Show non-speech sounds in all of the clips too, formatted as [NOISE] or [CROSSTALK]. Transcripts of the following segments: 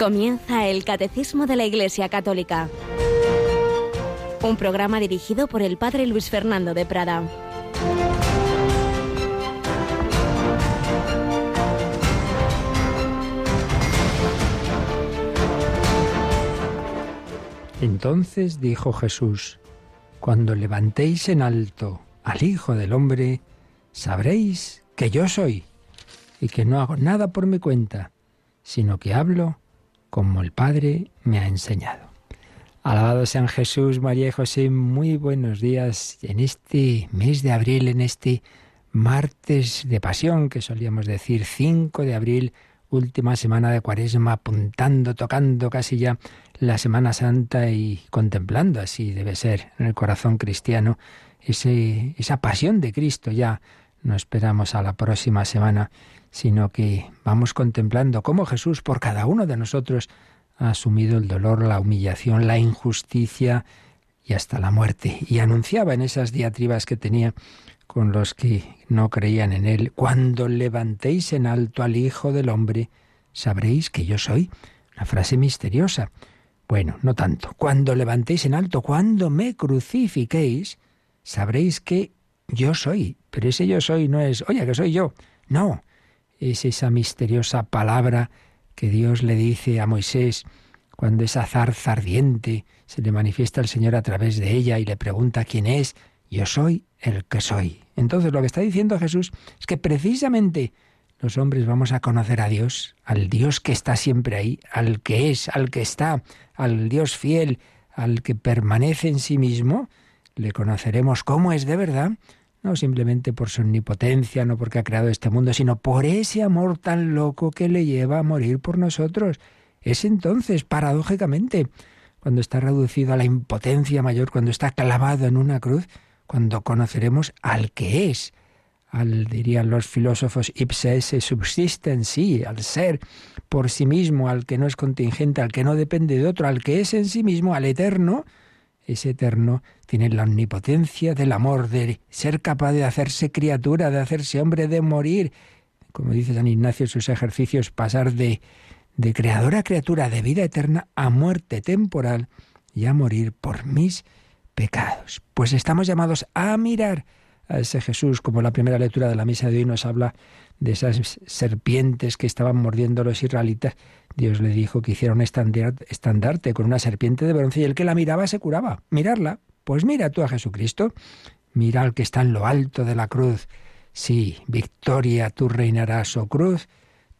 Comienza el Catecismo de la Iglesia Católica, un programa dirigido por el Padre Luis Fernando de Prada. Entonces dijo Jesús, Cuando levantéis en alto al Hijo del Hombre, sabréis que yo soy y que no hago nada por mi cuenta, sino que hablo como el Padre me ha enseñado. Alabado sean Jesús, María y José, muy buenos días en este mes de abril, en este martes de pasión que solíamos decir 5 de abril, última semana de cuaresma, apuntando, tocando casi ya la Semana Santa y contemplando, así debe ser, en el corazón cristiano, esa pasión de Cristo ya. No esperamos a la próxima semana sino que vamos contemplando cómo Jesús por cada uno de nosotros ha asumido el dolor, la humillación, la injusticia y hasta la muerte. Y anunciaba en esas diatribas que tenía con los que no creían en él, cuando levantéis en alto al Hijo del Hombre, sabréis que yo soy. Una frase misteriosa. Bueno, no tanto. Cuando levantéis en alto, cuando me crucifiquéis, sabréis que yo soy. Pero ese yo soy no es, oye, que soy yo. No, es esa misteriosa palabra que Dios le dice a Moisés cuando esa zarza ardiente se le manifiesta al Señor a través de ella y le pregunta quién es, yo soy el que soy. Entonces lo que está diciendo Jesús es que precisamente los hombres vamos a conocer a Dios, al Dios que está siempre ahí, al que es, al que está, al Dios fiel, al que permanece en sí mismo, le conoceremos cómo es de verdad no simplemente por su omnipotencia, no porque ha creado este mundo, sino por ese amor tan loco que le lleva a morir por nosotros. Es entonces, paradójicamente, cuando está reducido a la impotencia mayor, cuando está clavado en una cruz, cuando conoceremos al que es, al, dirían los filósofos, ipse esse subsiste en sí, al ser por sí mismo, al que no es contingente, al que no depende de otro, al que es en sí mismo, al eterno, es eterno, tiene la omnipotencia del amor, de ser capaz de hacerse criatura, de hacerse hombre, de morir. Como dice San Ignacio en sus ejercicios, pasar de, de creador a criatura, de vida eterna a muerte temporal y a morir por mis pecados. Pues estamos llamados a mirar a ese Jesús, como la primera lectura de la misa de hoy nos habla de esas serpientes que estaban mordiendo los israelitas Dios le dijo que hiciera un estandarte con una serpiente de bronce y el que la miraba se curaba. Mirarla. Pues mira tú a Jesucristo. Mira al que está en lo alto de la cruz. Sí, victoria, tú reinarás, oh cruz,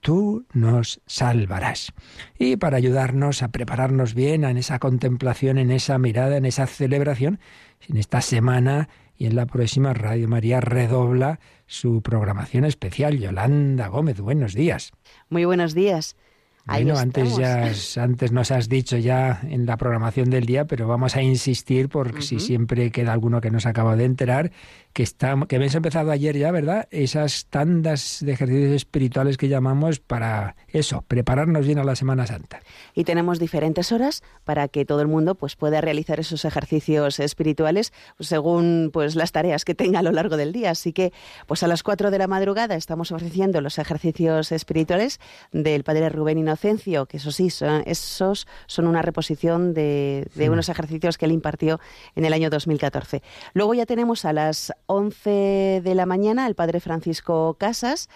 tú nos salvarás. Y para ayudarnos a prepararnos bien en esa contemplación, en esa mirada, en esa celebración, en esta semana y en la próxima Radio María redobla su programación especial. Yolanda Gómez, buenos días. Muy buenos días. Bueno, antes ya antes nos has dicho ya en la programación del día, pero vamos a insistir porque si siempre queda alguno que nos acaba de enterar que está que habéis empezado ayer ya, ¿verdad? Esas tandas de ejercicios espirituales que llamamos para eso, prepararnos bien a la Semana Santa. Y tenemos diferentes horas para que todo el mundo pues pueda realizar esos ejercicios espirituales según pues las tareas que tenga a lo largo del día, así que pues a las 4 de la madrugada estamos ofreciendo los ejercicios espirituales del Padre Rubén Inocencio, que eso sí, son, esos son una reposición de, de unos ejercicios que él impartió en el año 2014. Luego ya tenemos a las 11 de la mañana el padre Francisco Casas.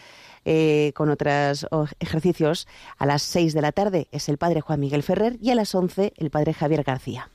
Eh, con otros ejercicios. A las 6 de la tarde es el padre Juan Miguel Ferrer y a las 11 el padre Javier García.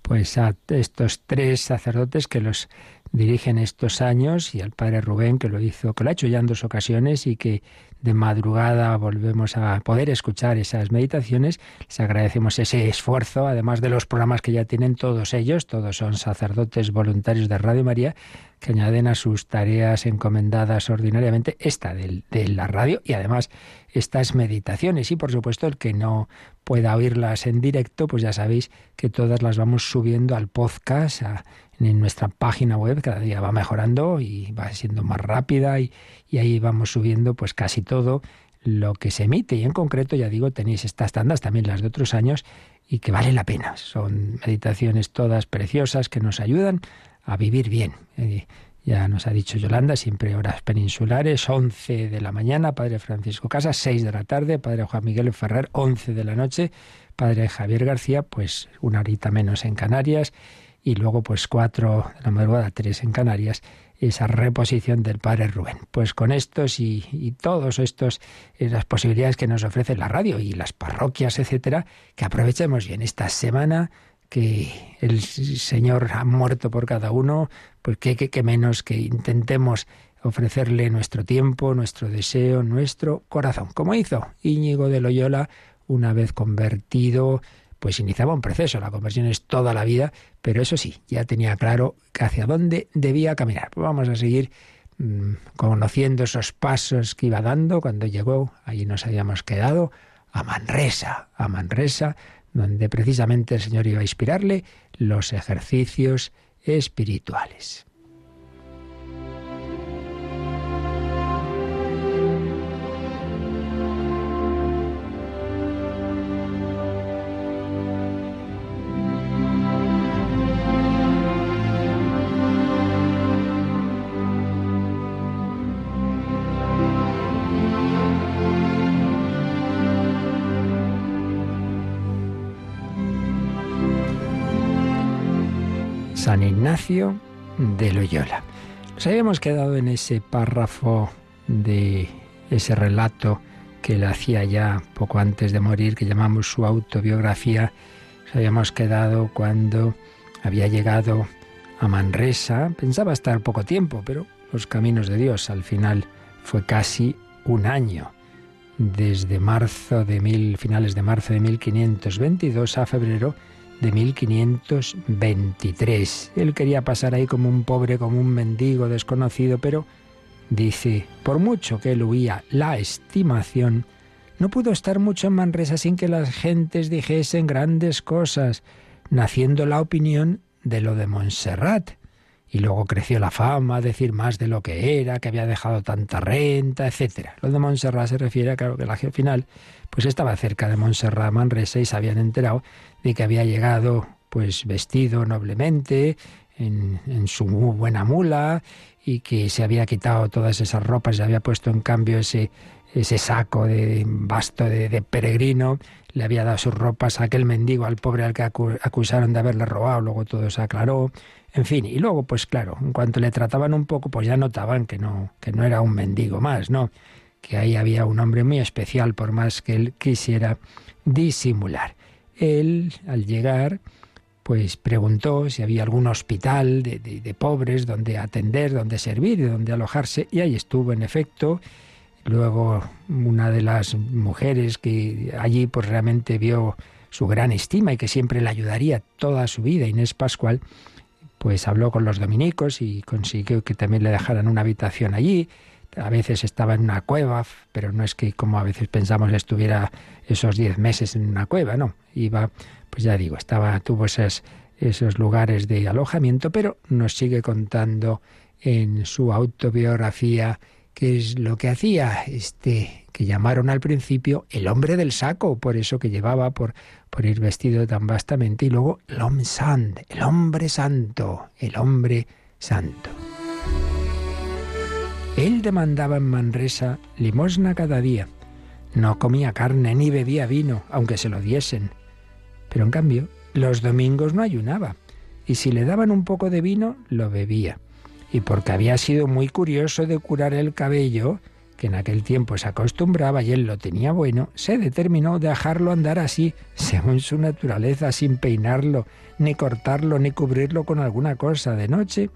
Pues a estos tres sacerdotes que los dirigen estos años y al padre Rubén que lo hizo, que lo ha hecho ya en dos ocasiones y que de madrugada volvemos a poder escuchar esas meditaciones. Les agradecemos ese esfuerzo, además de los programas que ya tienen todos ellos, todos son sacerdotes voluntarios de Radio María, que añaden a sus tareas encomendadas ordinariamente esta de, de la radio y además estas meditaciones. Y por supuesto, el que no pueda oírlas en directo, pues ya sabéis que todas las vamos subiendo al podcast, a en nuestra página web cada día va mejorando y va siendo más rápida y, ahí vamos subiendo pues casi todo lo que se emite. Y en concreto ya digo tenéis estas tandas también las de otros años y que vale la pena. Son meditaciones todas preciosas que nos ayudan a vivir bien. Eh, Ya nos ha dicho Yolanda, siempre horas peninsulares, 11 de la mañana, Padre Francisco Casas, 6 de la tarde, Padre Juan Miguel Ferrer, 11 de la noche, Padre Javier García, pues una horita menos en Canarias, y luego pues 4 de la madrugada, 3 en Canarias, esa reposición del Padre Rubén. Pues con estos y, y todos estos, eh, las posibilidades que nos ofrece la radio y las parroquias, etcétera, que aprovechemos bien esta semana que el Señor ha muerto por cada uno, pues que, que, menos que intentemos ofrecerle nuestro tiempo, nuestro deseo, nuestro corazón, como hizo Íñigo de Loyola una vez convertido, pues iniciaba un proceso, la conversión es toda la vida, pero eso sí, ya tenía claro hacia dónde debía caminar. Pues vamos a seguir mmm, conociendo esos pasos que iba dando cuando llegó, allí nos habíamos quedado, a Manresa, a Manresa, donde precisamente el Señor iba a inspirarle los ejercicios espirituales. San Ignacio de Loyola. Nos habíamos quedado en ese párrafo de ese relato que él hacía ya poco antes de morir, que llamamos su autobiografía. Nos habíamos quedado cuando había llegado a Manresa. Pensaba estar poco tiempo, pero los caminos de Dios al final fue casi un año. Desde marzo de mil, finales de marzo de 1522 a febrero de 1523. Él quería pasar ahí como un pobre, como un mendigo desconocido, pero dice, por mucho que él huía la estimación, no pudo estar mucho en Manresa sin que las gentes dijesen grandes cosas, naciendo la opinión de lo de Montserrat. Y luego creció la fama, decir más de lo que era, que había dejado tanta renta, etc. Lo de Montserrat se refiere claro, que la final pues estaba cerca de Montserrat, Manresa, y se habían enterado de que había llegado pues vestido noblemente, en, su muy buena mula, y que se había quitado todas esas ropas y había puesto en cambio ese, ese saco de basto de, peregrino, le había dado sus ropas a aquel mendigo, al pobre al que acusaron de haberle robado, luego todo se aclaró, en fin, y luego pues claro, en cuanto le trataban un poco, pues ya notaban que no, que no era un mendigo más, ¿no? que ahí había un hombre muy especial, por más que él quisiera disimular. Él, al llegar, pues preguntó si había algún hospital de, de, de pobres donde atender, donde servir y donde alojarse, y ahí estuvo, en efecto. Luego, una de las mujeres que allí pues realmente vio su gran estima y que siempre le ayudaría toda su vida, Inés Pascual, pues habló con los dominicos y consiguió que también le dejaran una habitación allí a veces estaba en una cueva, pero no es que como a veces pensamos estuviera esos diez meses en una cueva, no. Iba, pues ya digo, estaba, tuvo esos, esos lugares de alojamiento, pero nos sigue contando en su autobiografía qué es lo que hacía este que llamaron al principio el hombre del saco, por eso que llevaba por, por ir vestido tan vastamente, y luego l'homme sant, el hombre santo, el hombre santo. Él demandaba en Manresa limosna cada día. No comía carne ni bebía vino, aunque se lo diesen. Pero en cambio, los domingos no ayunaba, y si le daban un poco de vino, lo bebía. Y porque había sido muy curioso de curar el cabello, que en aquel tiempo se acostumbraba y él lo tenía bueno, se determinó dejarlo andar así, según su naturaleza, sin peinarlo, ni cortarlo, ni cubrirlo con alguna cosa de noche,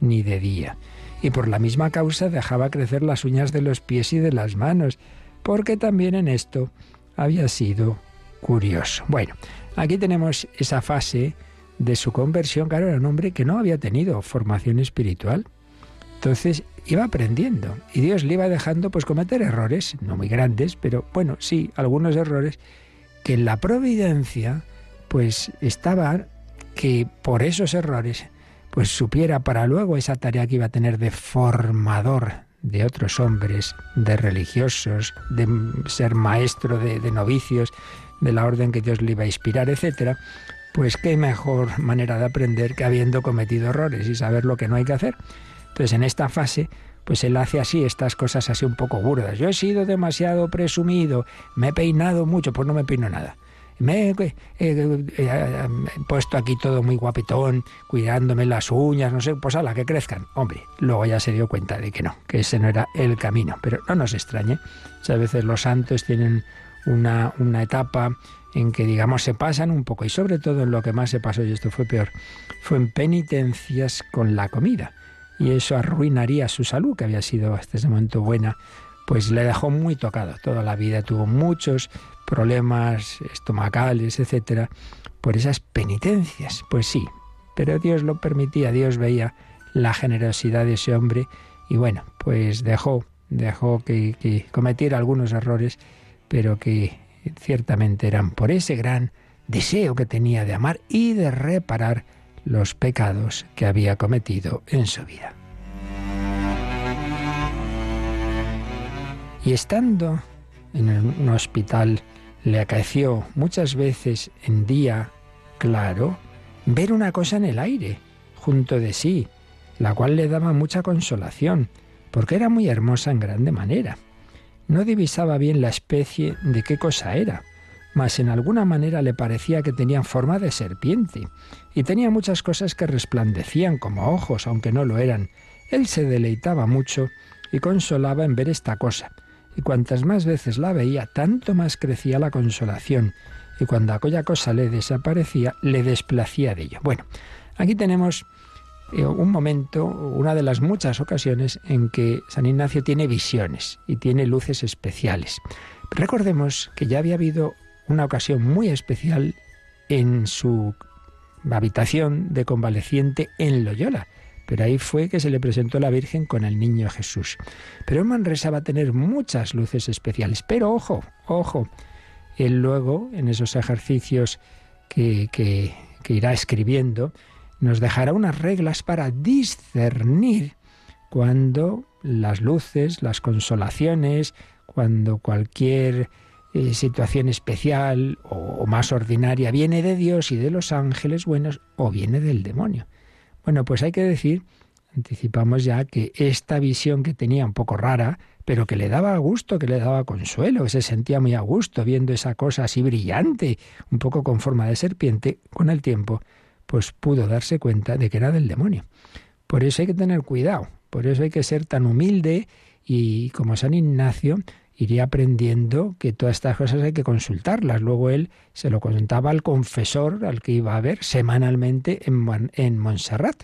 ni de día y por la misma causa dejaba crecer las uñas de los pies y de las manos, porque también en esto había sido curioso. Bueno, aquí tenemos esa fase de su conversión, claro, era un hombre que no había tenido formación espiritual. Entonces iba aprendiendo y Dios le iba dejando pues cometer errores, no muy grandes, pero bueno, sí, algunos errores que la providencia pues estaban que por esos errores pues supiera para luego esa tarea que iba a tener de formador de otros hombres, de religiosos, de ser maestro de, de novicios, de la orden que Dios le iba a inspirar, etcétera, pues qué mejor manera de aprender que habiendo cometido errores y saber lo que no hay que hacer. Entonces, en esta fase, pues él hace así estas cosas así un poco burdas. Yo he sido demasiado presumido, me he peinado mucho, pues no me peino nada. Me he puesto aquí todo muy guapetón, cuidándome las uñas, no sé, pues a la que crezcan. Hombre, luego ya se dio cuenta de que no, que ese no era el camino. Pero no nos extrañe, a veces los santos tienen una, una etapa en que, digamos, se pasan un poco, y sobre todo en lo que más se pasó, y esto fue peor, fue en penitencias con la comida. Y eso arruinaría su salud, que había sido hasta ese momento buena, pues le dejó muy tocado. Toda la vida tuvo muchos problemas estomacales, etcétera, por esas penitencias. Pues sí, pero Dios lo permitía, Dios veía la generosidad de ese hombre y bueno, pues dejó, dejó que, que cometiera algunos errores, pero que ciertamente eran por ese gran deseo que tenía de amar y de reparar los pecados que había cometido en su vida. Y estando en un hospital le acaeció muchas veces en día claro ver una cosa en el aire, junto de sí, la cual le daba mucha consolación, porque era muy hermosa en grande manera. No divisaba bien la especie de qué cosa era, mas en alguna manera le parecía que tenía forma de serpiente, y tenía muchas cosas que resplandecían como ojos, aunque no lo eran. Él se deleitaba mucho y consolaba en ver esta cosa, y cuantas más veces la veía, tanto más crecía la consolación, y cuando aquella cosa le desaparecía, le desplacía de ello. Bueno, aquí tenemos un momento, una de las muchas ocasiones en que San Ignacio tiene visiones y tiene luces especiales. Recordemos que ya había habido una ocasión muy especial en su habitación de convaleciente en Loyola. Pero ahí fue que se le presentó la Virgen con el niño Jesús. Pero en Manresa va a tener muchas luces especiales. Pero ojo, ojo, él luego, en esos ejercicios que, que irá escribiendo, nos dejará unas reglas para discernir cuando las luces, las consolaciones, cuando cualquier eh, situación especial o, más ordinaria viene de Dios y de los ángeles buenos o viene del demonio. Bueno, pues hay que decir, anticipamos ya que esta visión que tenía un poco rara, pero que le daba gusto, que le daba consuelo, que se sentía muy a gusto viendo esa cosa así brillante, un poco con forma de serpiente, con el tiempo, pues pudo darse cuenta de que era del demonio. Por eso hay que tener cuidado, por eso hay que ser tan humilde y como San Ignacio, iría aprendiendo que todas estas cosas hay que consultarlas. Luego él se lo contaba al confesor al que iba a ver semanalmente en, en Montserrat.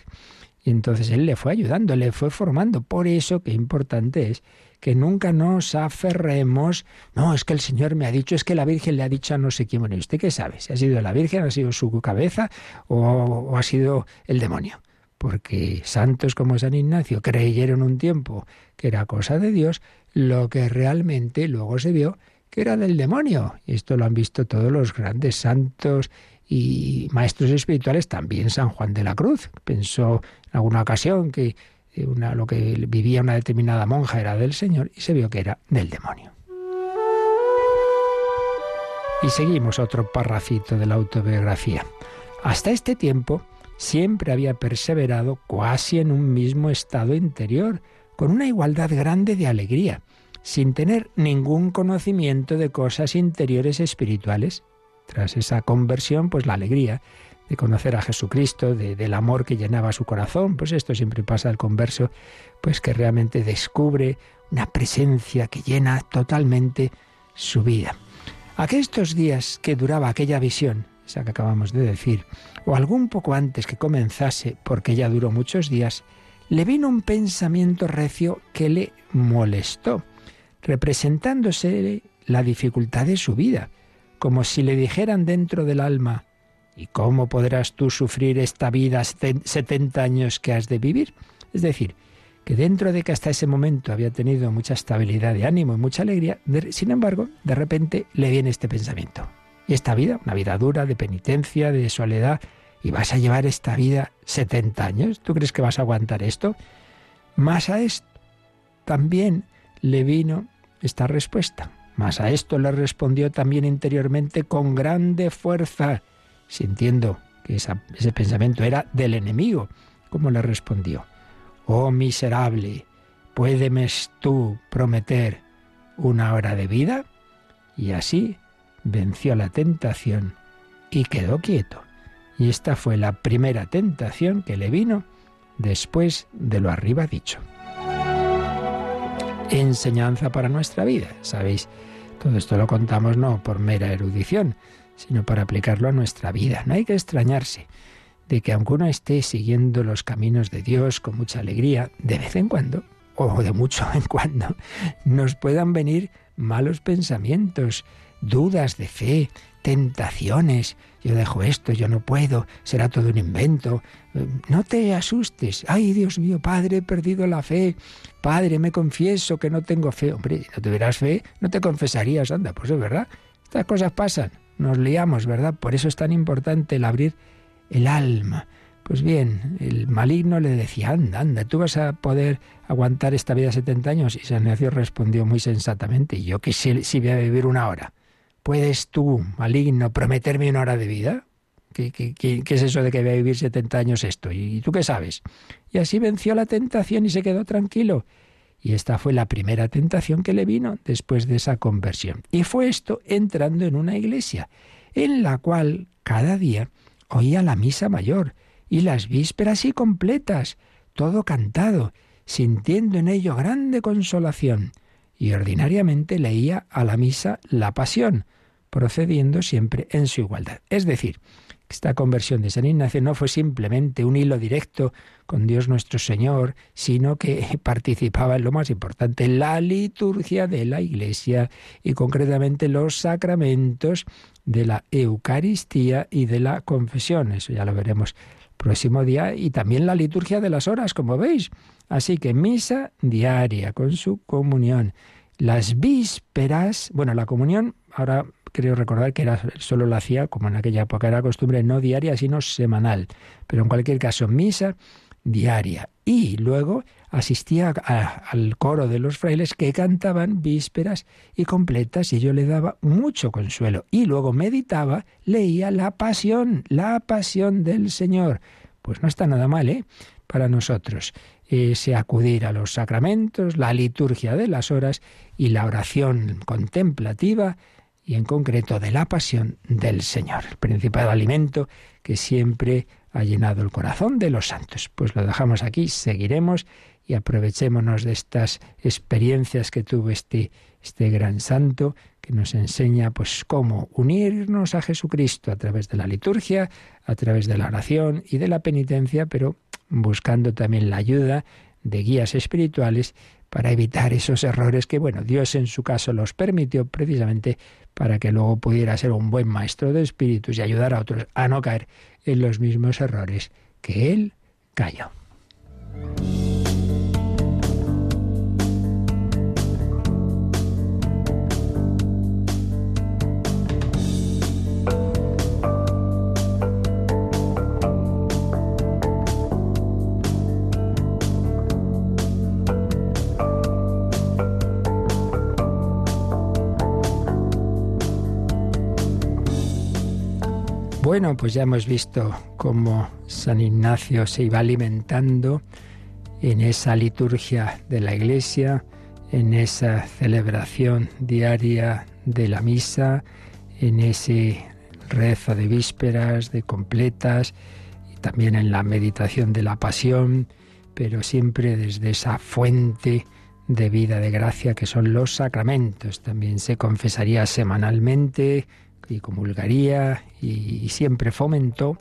Y entonces él le fue ayudando, le fue formando. Por eso que importante es que nunca nos aferremos. No, es que el Señor me ha dicho, es que la Virgen le ha dicho a no sé quién. Bueno, ¿y usted qué sabe? Si ha sido la Virgen, ha sido su cabeza o ha sido el demonio porque santos como San Ignacio creyeron un tiempo que era cosa de Dios, lo que realmente luego se vio que era del demonio. Esto lo han visto todos los grandes santos y maestros espirituales, también San Juan de la Cruz. Pensó en alguna ocasión que una, lo que vivía una determinada monja era del Señor y se vio que era del demonio. Y seguimos otro parrafito de la autobiografía. Hasta este tiempo, siempre había perseverado casi en un mismo estado interior, con una igualdad grande de alegría, sin tener ningún conocimiento de cosas interiores espirituales. Tras esa conversión, pues la alegría de conocer a Jesucristo, del amor que llenaba su corazón, pues esto siempre pasa al converso, pues que realmente descubre una presencia que llena totalmente su vida. Aquellos días que duraba aquella visión, esa que acabamos de decir, o algún poco antes que comenzase, porque ya duró muchos días, le vino un pensamiento recio que le molestó, representándose la dificultad de su vida, como si le dijeran dentro del alma, ¿y cómo podrás tú sufrir esta vida setenta años que has de vivir? Es decir, que dentro de que hasta ese momento había tenido mucha estabilidad de ánimo y mucha alegría, sin embargo, de repente le viene este pensamiento. Y esta vida, una vida dura, de penitencia, de soledad, y vas a llevar esta vida 70 años. ¿Tú crees que vas a aguantar esto? Más a esto también le vino esta respuesta. Más a esto le respondió también interiormente con grande fuerza, sintiendo que ese pensamiento era del enemigo. ¿Cómo le respondió? Oh miserable, ¿puédeme tú prometer una hora de vida? Y así venció la tentación y quedó quieto. Y esta fue la primera tentación que le vino después de lo arriba dicho. Enseñanza para nuestra vida, ¿sabéis? Todo esto lo contamos no por mera erudición, sino para aplicarlo a nuestra vida. No hay que extrañarse de que aunque uno esté siguiendo los caminos de Dios con mucha alegría, de vez en cuando, o de mucho en cuando, nos puedan venir malos pensamientos, dudas de fe, tentaciones. Yo dejo esto, yo no puedo, será todo un invento. No te asustes. Ay, Dios mío, Padre, he perdido la fe. Padre, me confieso que no tengo fe. Hombre, no tuvieras fe, no te confesarías. Anda, pues es verdad. Estas cosas pasan. Nos liamos, ¿verdad? Por eso es tan importante el abrir el alma. Pues bien, el maligno le decía, anda, anda, tú vas a poder aguantar esta vida 70 años. Y San Ignacio respondió muy sensatamente, yo que si, si voy a vivir una hora. ¿Puedes tú, maligno, prometerme una hora de vida? ¿Qué, qué, es eso de que voy a vivir 70 años esto? ¿Y tú qué sabes? Y así venció la tentación y se quedó tranquilo. Y esta fue la primera tentación que le vino después de esa conversión. Y fue esto entrando en una iglesia, en la cual cada día oía la misa mayor y las vísperas y completas, todo cantado, sintiendo en ello grande consolación y ordinariamente leía a la misa la pasión, procediendo siempre en su igualdad. Es decir, esta conversión de San Ignacio no fue simplemente un hilo directo con Dios nuestro Señor, sino que [LAUGHS] participaba en lo más importante, la liturgia de la Iglesia y concretamente los sacramentos de la Eucaristía y de la confesión. Eso ya lo veremos el próximo día. Y también la liturgia de las horas, como veis. Así que misa diaria con su comunión. Las vísperas, bueno, la comunión, ahora creo recordar que era, solo lo hacía, como en aquella época era costumbre, no diaria, sino semanal. Pero en cualquier caso, misa diaria. Y luego asistía al coro de los frailes que cantaban vísperas y completas y yo le daba mucho consuelo. Y luego meditaba, leía la pasión, la pasión del Señor. Pues no está nada mal, ¿eh? Para nosotros ese acudir a los sacramentos, la liturgia de las horas y la oración contemplativa y en concreto de la pasión del Señor, el principal alimento que siempre ha llenado el corazón de los santos. Pues lo dejamos aquí, seguiremos y aprovechémonos de estas experiencias que tuvo este, este gran santo que nos enseña pues cómo unirnos a Jesucristo a través de la liturgia, a través de la oración y de la penitencia, pero buscando también la ayuda de guías espirituales para evitar esos errores que, bueno, Dios en su caso los permitió precisamente para que luego pudiera ser un buen maestro de espíritus y ayudar a otros a no caer en los mismos errores que él cayó. Bueno, pues ya hemos visto cómo San Ignacio se iba alimentando en esa liturgia de la Iglesia, en esa celebración diaria de la misa, en ese rezo de vísperas, de completas, y también en la meditación de la pasión, pero siempre desde esa fuente de vida de gracia que son los sacramentos. También se confesaría semanalmente, y comulgaría y, siempre fomentó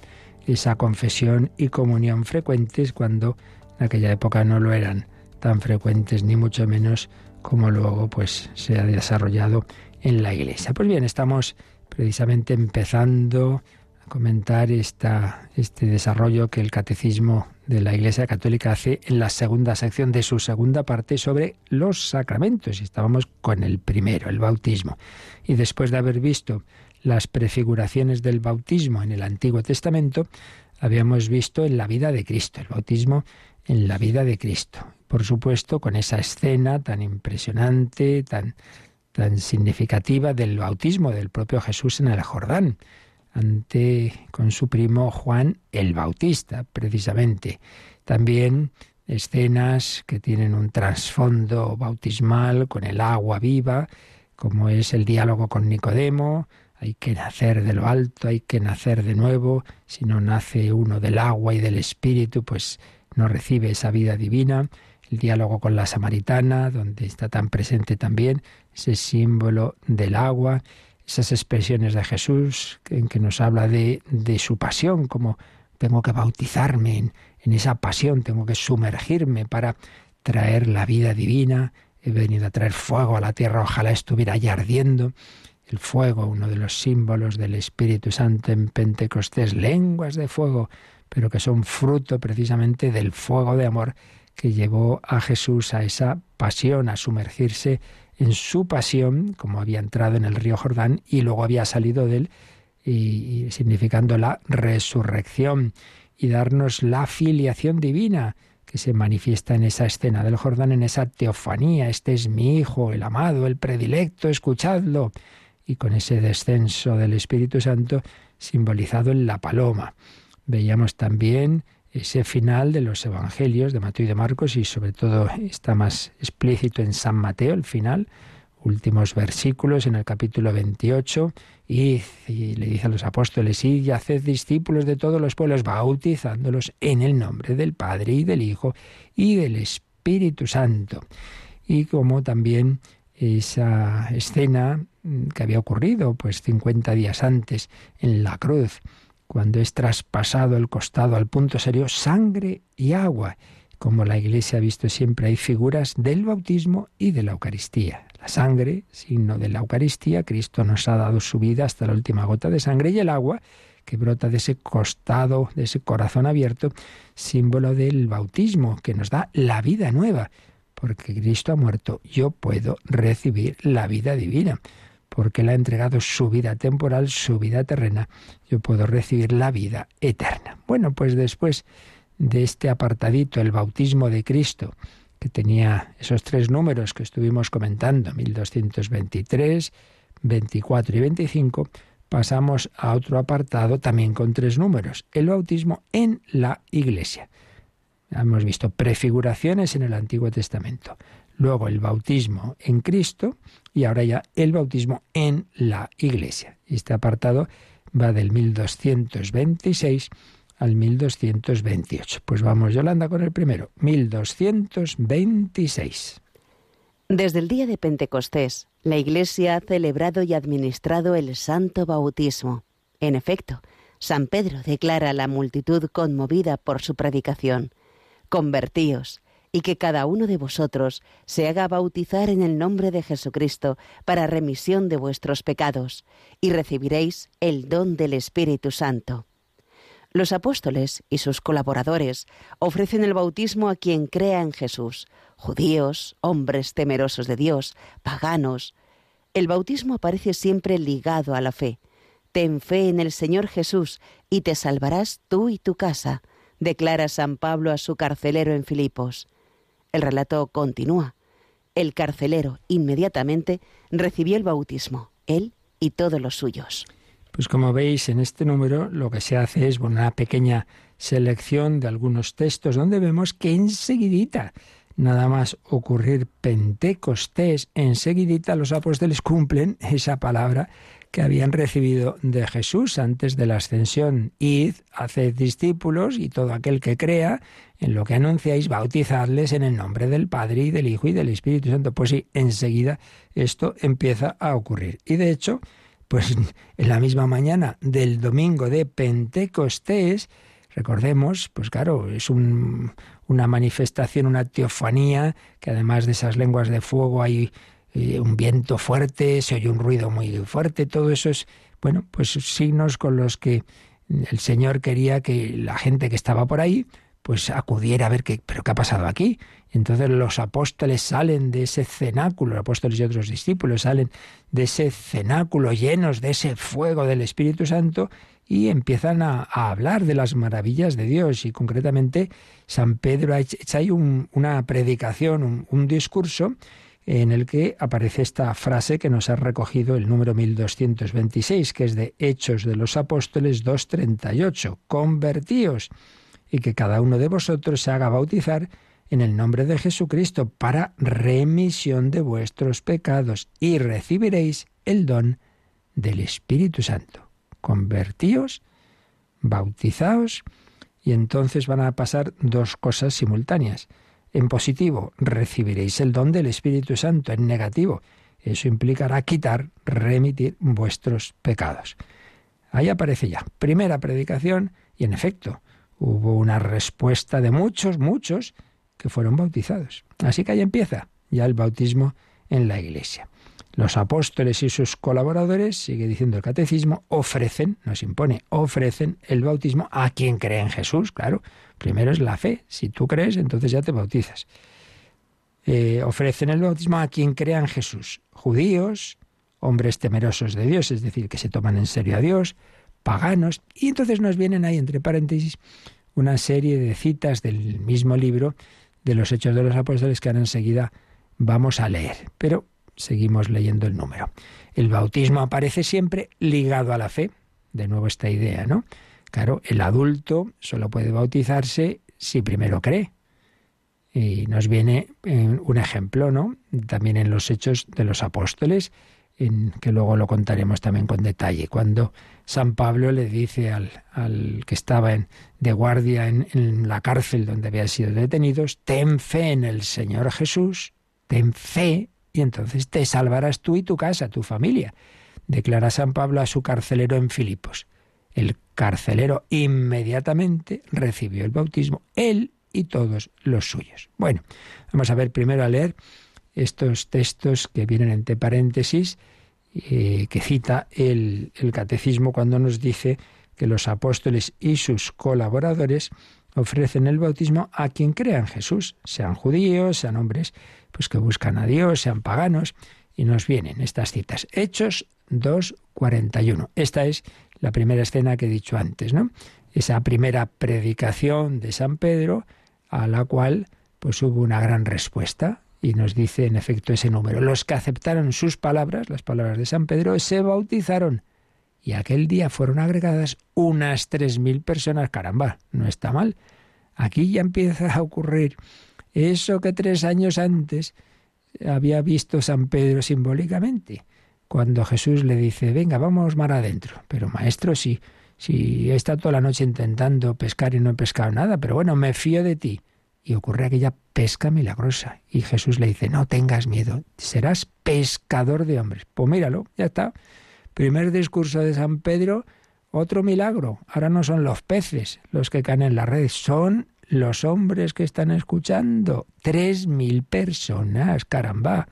esa confesión y comunión frecuentes cuando en aquella época no lo eran tan frecuentes ni mucho menos como luego pues se ha desarrollado en la iglesia. Pues bien, estamos precisamente empezando a comentar esta, este desarrollo que el catecismo de la Iglesia Católica hace en la segunda sección de su segunda parte sobre los sacramentos. Y estábamos con el primero, el bautismo. Y después de haber visto las prefiguraciones del bautismo en el Antiguo Testamento, habíamos visto en la vida de Cristo, el bautismo en la vida de Cristo. Por supuesto, con esa escena tan impresionante, tan, tan significativa del bautismo del propio Jesús en el Jordán, ante con su primo Juan el Bautista, precisamente. También escenas que tienen un trasfondo bautismal con el agua viva, como es el diálogo con Nicodemo, hay que nacer de lo alto, hay que nacer de nuevo, si no nace uno del agua y del espíritu, pues no recibe esa vida divina, el diálogo con la samaritana, donde está tan presente también ese símbolo del agua, esas expresiones de Jesús en que nos habla de, su pasión, como tengo que bautizarme en, en esa pasión, tengo que sumergirme para traer la vida divina, he venido a traer fuego a la tierra, ojalá estuviera ya ardiendo. El fuego, uno de los símbolos del Espíritu Santo en Pentecostés, lenguas de fuego, pero que son fruto precisamente del fuego de amor que llevó a Jesús a esa pasión, a sumergirse en su pasión, como había entrado en el río Jordán y luego había salido de él, y, significando la resurrección y darnos la filiación divina que se manifiesta en esa escena del Jordán, en esa teofanía, este es mi Hijo, el amado, el predilecto, escuchadlo, y con ese descenso del Espíritu Santo simbolizado en la paloma. Veíamos también ese final de los Evangelios de Mateo y de Marcos y sobre todo está más explícito en San Mateo, el final, últimos versículos en el capítulo 28, y, le dice a los apóstoles, y haced discípulos de todos los pueblos, bautizándolos en el nombre del Padre y del Hijo y del Espíritu Santo. Y como también esa escena que había ocurrido pues 50 días antes en la cruz, cuando es traspasado el costado al punto serio sangre y agua. Como la Iglesia ha visto siempre hay figuras del bautismo y de la Eucaristía. La sangre, signo de la Eucaristía, Cristo nos ha dado su vida hasta la última gota de sangre y el agua, que brota de ese costado, de ese corazón abierto, símbolo del bautismo, que nos da la vida nueva. Porque Cristo ha muerto, yo puedo recibir la vida divina porque Él ha entregado su vida temporal, su vida terrena, yo puedo recibir la vida eterna. Bueno, pues después de este apartadito, el bautismo de Cristo, que tenía esos tres números que estuvimos comentando, 1223, 24 y 25, pasamos a otro apartado también con tres números, el bautismo en la iglesia. Hemos visto prefiguraciones en el Antiguo Testamento, luego el bautismo en Cristo y ahora ya el bautismo en la Iglesia. Este apartado va del 1226 al 1228. Pues vamos, Yolanda, con el primero, 1226. Desde el día de Pentecostés, la Iglesia ha celebrado y administrado el santo bautismo. En efecto, San Pedro declara a la multitud conmovida por su predicación, Convertíos, y que cada uno de vosotros se haga bautizar en el nombre de Jesucristo para remisión de vuestros pecados, y recibiréis el don del Espíritu Santo. Los apóstoles y sus colaboradores ofrecen el bautismo a quien crea en Jesús, judíos, hombres temerosos de Dios, paganos. El bautismo aparece siempre ligado a la fe. Ten fe en el Señor Jesús y te salvarás tú y tu casa, declara San Pablo a su carcelero en Filipos. El relato continúa. El carcelero inmediatamente recibió el bautismo, él y todos los suyos. Pues como veis en este número lo que se hace es una pequeña selección de algunos textos donde vemos que enseguidita, nada más ocurrir Pentecostés, enseguidita los apóstoles cumplen esa palabra que habían recibido de Jesús antes de la ascensión. Id, haced discípulos y todo aquel que crea en lo que anunciáis, bautizadles en el nombre del Padre y del Hijo y del Espíritu Santo. Pues sí, enseguida esto empieza a ocurrir. Y de hecho, pues [LAUGHS] en la misma mañana del domingo de Pentecostés, recordemos, pues claro, es una manifestación, una teofanía, que además de esas lenguas de fuego hay eh, un viento fuerte, se oye un ruido muy fuerte, todo eso es, bueno, pues signos con los que el Señor quería que la gente que estaba por ahí, pues acudiera a ver qué, pero qué ha pasado aquí. Entonces los apóstoles salen de ese cenáculo, apóstoles y otros discípulos salen de ese cenáculo llenos de ese fuego del Espíritu Santo y empiezan a, hablar de las maravillas de Dios. Y concretamente San Pedro ha hecho ahí una predicación, un discurso en el que aparece esta frase que nos ha recogido el número 1226, que es de Hechos de los Apóstoles 2.38. Convertíos y que cada uno de vosotros se haga bautizar en el nombre de Jesucristo para remisión de vuestros pecados y recibiréis el don del Espíritu Santo. Convertíos, bautizaos y entonces van a pasar dos cosas simultáneas. En positivo, recibiréis el don del Espíritu Santo. En negativo, eso implicará quitar, remitir vuestros pecados. Ahí aparece ya. Primera predicación y en efecto hubo una respuesta de muchos, muchos que fueron bautizados. Así que ahí empieza ya el bautismo en la iglesia. Los apóstoles y sus colaboradores, sigue diciendo el catecismo, ofrecen, nos impone, ofrecen el bautismo a quien cree en Jesús, claro. Primero es la fe. Si tú crees, entonces ya te bautizas. Eh, ofrecen el bautismo a quien crea en Jesús. Judíos, hombres temerosos de Dios, es decir, que se toman en serio a Dios, paganos, y entonces nos vienen ahí, entre paréntesis, una serie de citas del mismo libro de los Hechos de los Apóstoles que ahora enseguida vamos a leer. Pero seguimos leyendo el número. El bautismo aparece siempre ligado a la fe. De nuevo esta idea, ¿no? Claro, el adulto solo puede bautizarse si primero cree. Y nos viene eh, un ejemplo, ¿no? También en los hechos de los apóstoles, en, que luego lo contaremos también con detalle. Cuando San Pablo le dice al, al que estaba en, de guardia en, la cárcel donde había sido detenidos, ten fe en el Señor Jesús, ten fe y entonces te salvarás tú y tu casa, tu familia, declara San Pablo a su carcelero en Filipos. El carcelero inmediatamente recibió el bautismo, él y todos los suyos. Bueno, vamos a ver primero a leer estos textos que vienen entre paréntesis, eh, que cita el, el catecismo cuando nos dice que los apóstoles y sus colaboradores ofrecen el bautismo a quien crea en Jesús, sean judíos, sean hombres pues que buscan a Dios, sean paganos, y nos vienen estas citas. Hechos 2.41. Esta es la primera escena que he dicho antes, ¿no? Esa primera predicación de San Pedro, a la cual pues hubo una gran respuesta. Y nos dice en efecto ese número. Los que aceptaron sus palabras, las palabras de San Pedro, se bautizaron. Y aquel día fueron agregadas unas tres mil personas. Caramba, no está mal. Aquí ya empieza a ocurrir eso que tres años antes había visto San Pedro simbólicamente, cuando Jesús le dice, venga, vamos mar adentro. Pero maestro, si, si he estado toda la noche intentando pescar y no he pescado nada, pero bueno, me fío de ti. Y ocurre aquella pesca milagrosa. Y Jesús le dice, no tengas miedo, serás pescador de hombres. Pues míralo, ya está. Primer discurso de San Pedro, otro milagro. Ahora no son los peces los que caen en la red, son los hombres que están escuchando. Tres mil personas, caramba.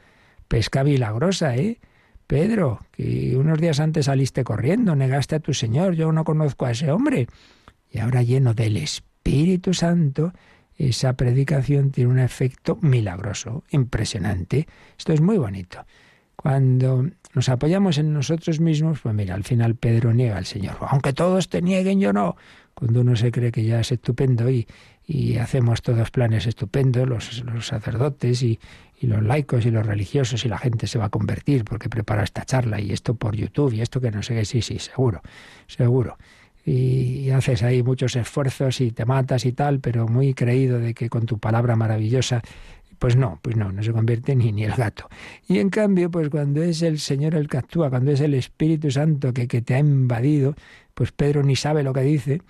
Pesca milagrosa, ¿eh? Pedro, que unos días antes saliste corriendo, negaste a tu Señor, yo no conozco a ese hombre. Y ahora lleno del Espíritu Santo, esa predicación tiene un efecto milagroso, impresionante. Esto es muy bonito. Cuando nos apoyamos en nosotros mismos, pues mira, al final Pedro niega al Señor. Aunque todos te nieguen, yo no. Cuando uno se cree que ya es estupendo y, y hacemos todos planes estupendos, los, los sacerdotes y, y, los laicos y los religiosos y la gente se va a convertir porque prepara esta charla y esto por YouTube y esto que no sé qué, sí, sí, seguro, seguro. Y, y haces ahí muchos esfuerzos y te matas y tal, pero muy creído de que con tu palabra maravillosa pues no, pues no, no se convierte ni, ni el gato. Y en cambio, pues cuando es el Señor el que actúa, cuando es el Espíritu Santo que, que te ha invadido, pues Pedro ni sabe lo que dice,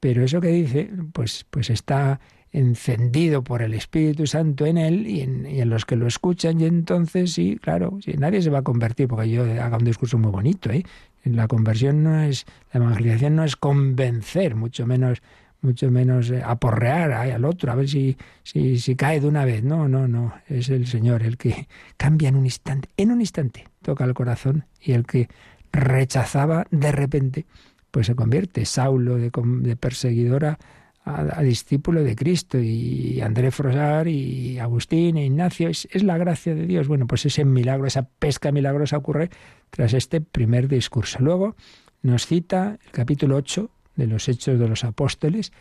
pero eso que dice, pues, pues está encendido por el Espíritu Santo en él y en, los que lo escuchan y entonces sí, claro, si nadie se va a convertir porque yo haga un discurso muy bonito, ¿eh? La conversión no es, la evangelización no es convencer, mucho menos mucho menos eh, aporrear al otro, a ver si, si, cae de una vez. No, no, no. Es el Señor el que [LAUGHS] cambia en un instante. En un instante toca el corazón y el que rechazaba de repente pues se convierte Saulo de, de perseguidora a, discípulo de Cristo y André Frosar y Agustín e Ignacio. Es, es, la gracia de Dios. Bueno, pues ese milagro, esa pesca milagrosa ocurre tras este primer discurso. Luego nos cita el capítulo 8 de los Hechos de los Apóstoles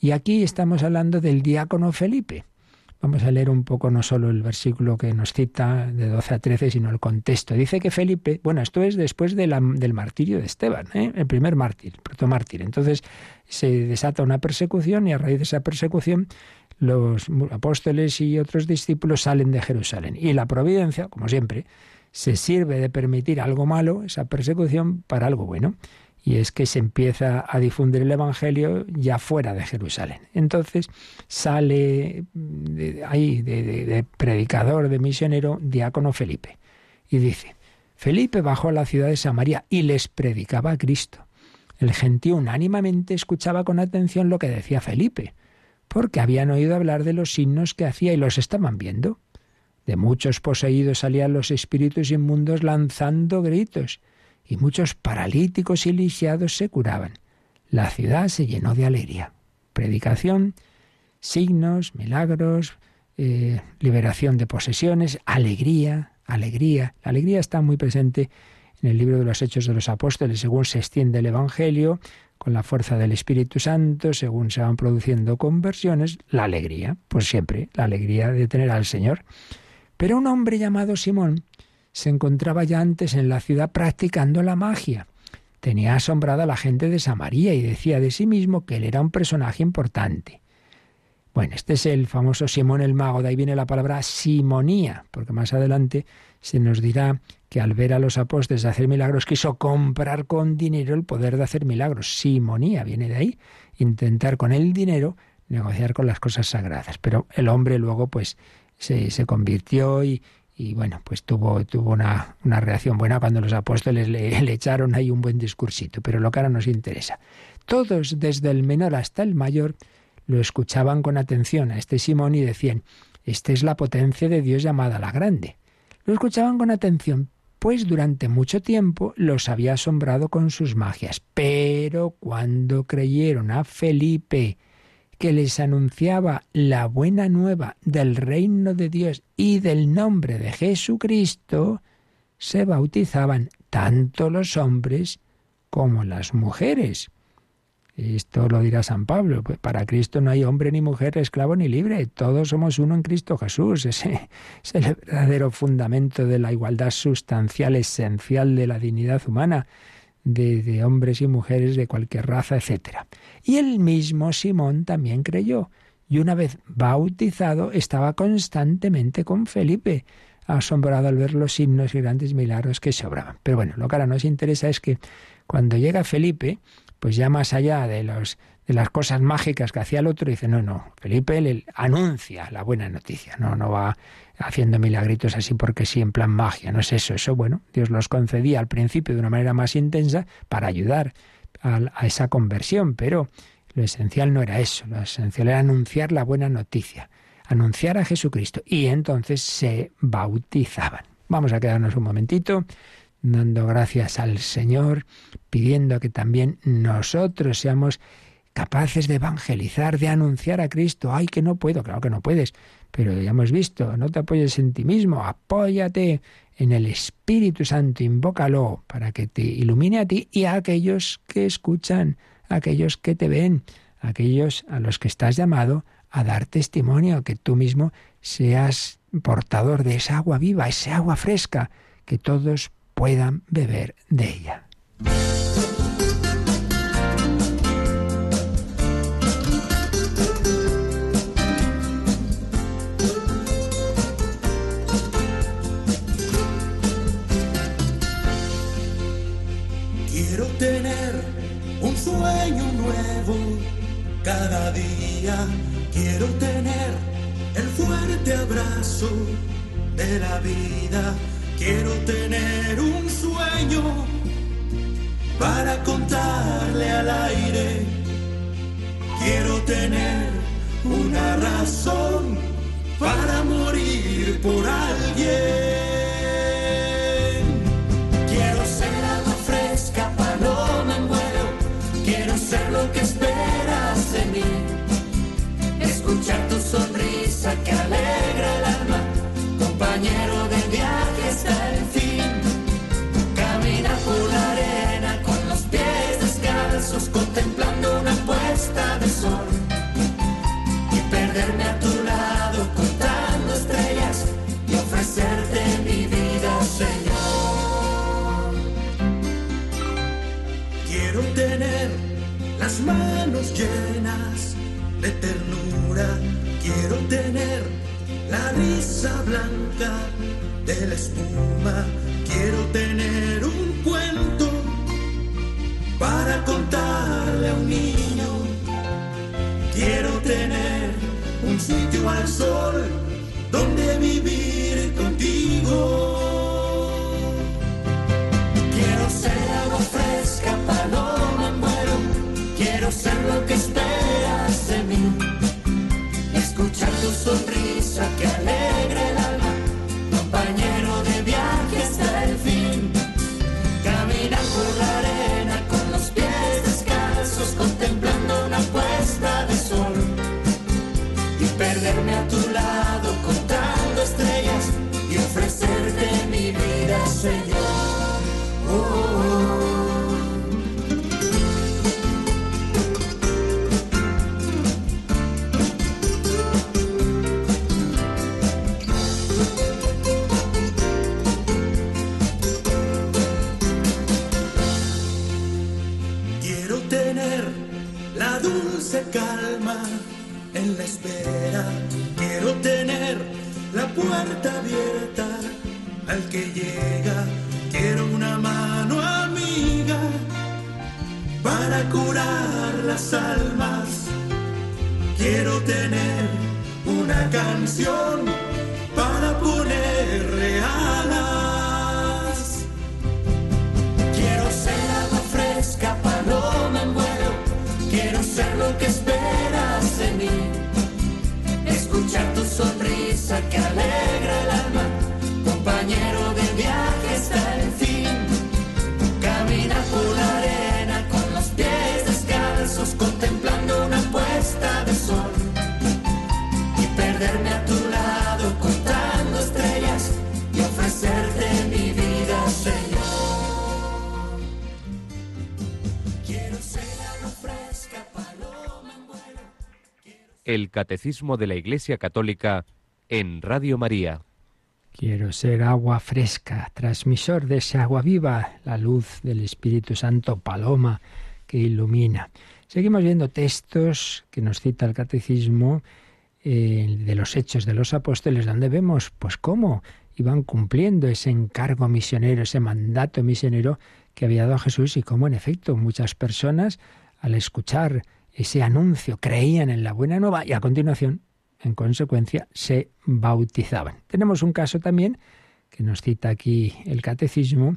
y aquí estamos hablando del diácono Felipe. Vamos a leer un poco no solo el versículo que nos cita de 12 a 13, sino el contexto. Dice que Felipe, bueno, esto es después de del martirio de Esteban, ¿eh? el primer mártir, protomártir. Entonces se desata una persecución y a raíz de esa persecución los apóstoles y otros discípulos salen de Jerusalén. Y la providencia, como siempre, se sirve de permitir algo malo, esa persecución, para algo bueno. Y es que se empieza a difundir el Evangelio ya fuera de Jerusalén. Entonces sale de ahí de, de predicador, de misionero, diácono Felipe. Y dice, Felipe bajó a la ciudad de Samaria y les predicaba a Cristo. El gentío unánimemente escuchaba con atención lo que decía Felipe porque habían oído hablar de los signos que hacía y los estaban viendo. De muchos poseídos salían los espíritus inmundos lanzando gritos, y muchos paralíticos y lisiados se curaban. La ciudad se llenó de alegría. Predicación, signos, milagros, eh, liberación de posesiones, alegría, alegría. La alegría está muy presente en el libro de los Hechos de los Apóstoles, según se extiende el Evangelio, con la fuerza del Espíritu Santo, según se van produciendo conversiones, la alegría, pues siempre, la alegría de tener al Señor. Pero un hombre llamado Simón se encontraba ya antes en la ciudad practicando la magia. Tenía asombrada a la gente de Samaria y decía de sí mismo que él era un personaje importante. Bueno, este es el famoso Simón el Mago, de ahí viene la palabra simonía, porque más adelante se nos dirá que al ver a los apóstoles hacer milagros quiso comprar con dinero el poder de hacer milagros. Simonía viene de ahí, intentar con el dinero negociar con las cosas sagradas. Pero el hombre luego pues se, se convirtió y, y, bueno, pues tuvo, tuvo una, una, reacción buena cuando los apóstoles le, [LAUGHS] le echaron ahí un buen discursito. Pero lo que ahora nos interesa. Todos, desde el menor hasta el mayor, lo escuchaban con atención a este Simón y decían, esta es la potencia de Dios llamada la grande. Lo escuchaban con atención, pues durante mucho tiempo los había asombrado con sus magias. Pero cuando creyeron a Felipe, que les anunciaba la buena nueva del reino de Dios y del nombre de Jesucristo, se bautizaban tanto los hombres como las mujeres. Esto lo dirá San Pablo. Pues para Cristo no hay hombre ni mujer, esclavo ni libre. Todos somos uno en Cristo Jesús. [LAUGHS] Ese es el verdadero fundamento de la igualdad sustancial, esencial de la dignidad humana, de, hombres y mujeres de cualquier raza, etc. Y el mismo Simón también creyó. Y una vez bautizado, estaba constantemente con Felipe, asombrado al ver los signos y grandes milagros que se obraban. Pero bueno, lo que ahora nos interesa es que cuando llega Felipe, pues ya más allá de los de las cosas mágicas que hacía el otro, dice, no, no, Felipe le anuncia la buena noticia, no, no va haciendo milagritos así porque sí, en plan magia, no es eso, eso, bueno, Dios los concedía al principio de una manera más intensa para ayudar a, a esa conversión, pero lo esencial no era eso, lo esencial era anunciar la buena noticia, anunciar a Jesucristo, y entonces se bautizaban. Vamos a quedarnos un momentito dando gracias al Señor, pidiendo que también nosotros seamos capaces de evangelizar, de anunciar a Cristo. Ay, que no puedo, claro que no puedes, pero ya hemos visto, no te apoyes en ti mismo, apóyate en el Espíritu Santo, invócalo para que te ilumine a ti y a aquellos que escuchan, a aquellos que te ven, a aquellos a los que estás llamado a dar testimonio, que tú mismo seas portador de esa agua viva, esa agua fresca, que todos puedan beber de ella. Tener un sueño nuevo cada día. Quiero tener el fuerte abrazo de la vida Quiero tener un sueño para contarle al aire. Quiero tener una razón para morir por alguien. Que alegra el alma, compañero de viaje hasta el fin. Camina por la arena con los pies descalzos, contemplando una puesta de sol. Y perderme a tu lado contando estrellas y ofrecerte mi vida, Señor. Quiero tener las manos llenas de ternura quiero tener la risa blanca de la espuma. Sonrisa que dulce calma en la espera. Quiero tener la puerta abierta al que llega. Quiero una mano amiga para curar las almas. Quiero tener una canción para ponerle El Catecismo de la Iglesia Católica en Radio María. Quiero ser agua fresca, transmisor de esa agua viva, la luz del Espíritu Santo, paloma que ilumina. Seguimos viendo textos que nos cita el Catecismo eh, de los Hechos de los Apóstoles, donde vemos pues cómo iban cumpliendo ese encargo misionero, ese mandato misionero que había dado Jesús y cómo en efecto muchas personas al escuchar ese anuncio creían en la buena nueva y a continuación en consecuencia, se bautizaban. Tenemos un caso también que nos cita aquí el catecismo,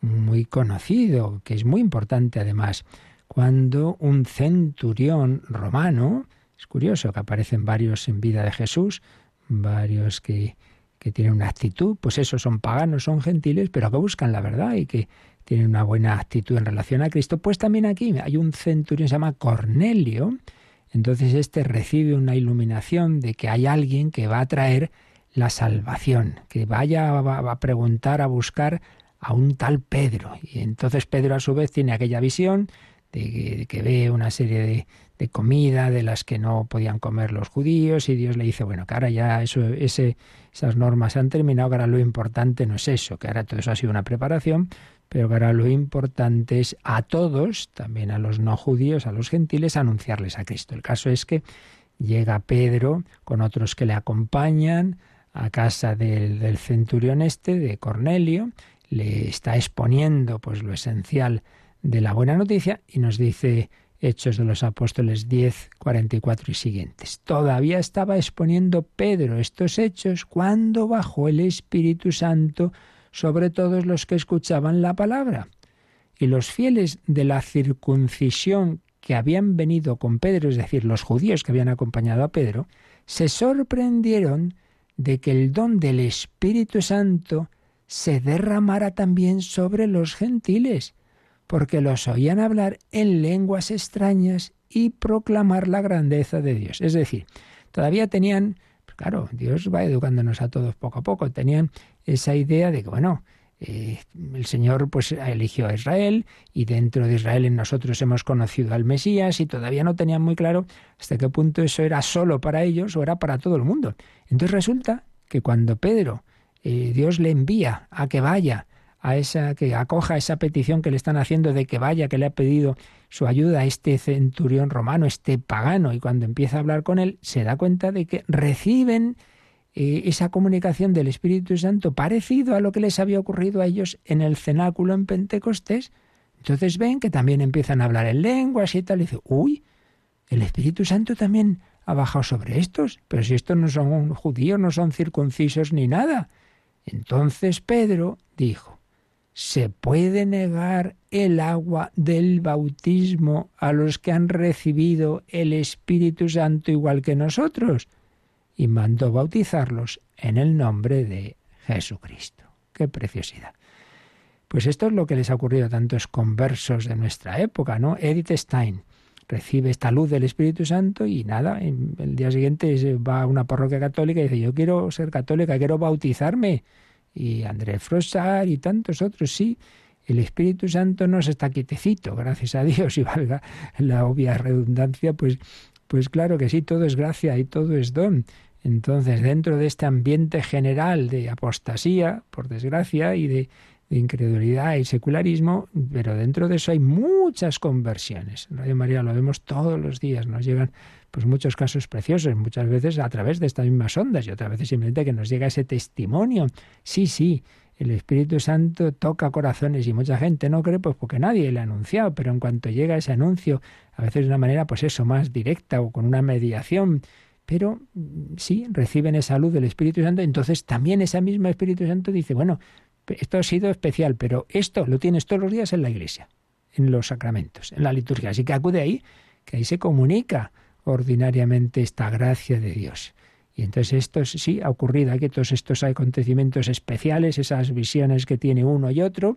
muy conocido, que es muy importante además, cuando un centurión romano, es curioso que aparecen varios en vida de Jesús, varios que, que tienen una actitud, pues esos son paganos, son gentiles, pero que buscan la verdad y que tienen una buena actitud en relación a Cristo, pues también aquí hay un centurión, se llama Cornelio, entonces este recibe una iluminación de que hay alguien que va a traer la salvación, que vaya a preguntar, a buscar a un tal Pedro. Y entonces Pedro a su vez tiene aquella visión de que, ve una serie de, de, comida de las que no podían comer los judíos y Dios le dice, bueno, que ahora ya eso, ese, esas normas han terminado, ahora lo importante no es eso, que ahora todo eso ha sido una preparación, pero que ahora lo importante es a todos, también a los no judíos, a los gentiles, anunciarles a Cristo. El caso es que llega Pedro con otros que le acompañan a casa del, del centurión este, de Cornelio, le está exponiendo pues lo esencial de la buena noticia y nos dice Hechos de los Apóstoles 10, 44 y siguientes. Todavía estaba exponiendo Pedro estos hechos cuando bajó el Espíritu Santo sobre todos los que escuchaban la palabra. Y los fieles de la circuncisión que habían venido con Pedro, es decir, los judíos que habían acompañado a Pedro, se sorprendieron de que el don del Espíritu Santo se derramara también sobre los gentiles, porque los oían hablar en lenguas extrañas y proclamar la grandeza de Dios. Es decir, todavía tenían, claro, Dios va educándonos a todos poco a poco, tenían esa idea de que, bueno, eh, el Señor pues eligió a Israel y dentro de Israel en nosotros hemos conocido al Mesías y todavía no tenían muy claro hasta qué punto eso era solo para ellos o era para todo el mundo. Entonces resulta que cuando Pedro, eh, Dios le envía a que vaya a esa que acoja esa petición que le están haciendo de que vaya, que le ha pedido su ayuda a este centurión romano, este pagano, y cuando empieza a hablar con él, se da cuenta de que reciben eh, esa comunicación del Espíritu Santo parecido a lo que les había ocurrido a ellos en el cenáculo en Pentecostés. Entonces ven que también empiezan a hablar en lenguas y tal, y dice, uy, el Espíritu Santo también ha bajado sobre estos, pero si estos no son judíos, no son circuncisos ni nada. Entonces Pedro dijo, ¿se puede negar el agua del bautismo a los que han recibido el Espíritu Santo igual que nosotros? Y mandó bautizarlos en el nombre de Jesucristo. ¡Qué preciosidad! Pues esto es lo que les ha ocurrido a tantos conversos de nuestra época, ¿no? Edith Stein recibe esta luz del Espíritu Santo y nada, el día siguiente va a una parroquia católica y dice, yo quiero ser católica, quiero bautizarme. Y Andrés Frossard y tantos otros, sí, el Espíritu Santo no está quietecito, gracias a Dios, [LAUGHS] y valga la obvia redundancia, pues, pues claro que sí, todo es gracia y todo es don. Entonces, dentro de este ambiente general de apostasía, por desgracia, y de incredulidad y secularismo, pero dentro de eso hay muchas conversiones. Radio María lo vemos todos los días, nos llegan pues muchos casos preciosos, muchas veces a través de estas mismas ondas y otras veces simplemente que nos llega ese testimonio. Sí, sí, el Espíritu Santo toca corazones y mucha gente no cree pues porque nadie le ha anunciado, pero en cuanto llega ese anuncio, a veces de una manera pues eso, más directa o con una mediación, pero mm, sí, reciben esa luz del Espíritu Santo, entonces también ese mismo Espíritu Santo dice, bueno, esto ha sido especial, pero esto lo tienes todos los días en la iglesia, en los sacramentos, en la liturgia. Así que acude ahí, que ahí se comunica ordinariamente esta gracia de Dios. Y entonces esto sí ha ocurrido aquí todos estos acontecimientos especiales, esas visiones que tiene uno y otro,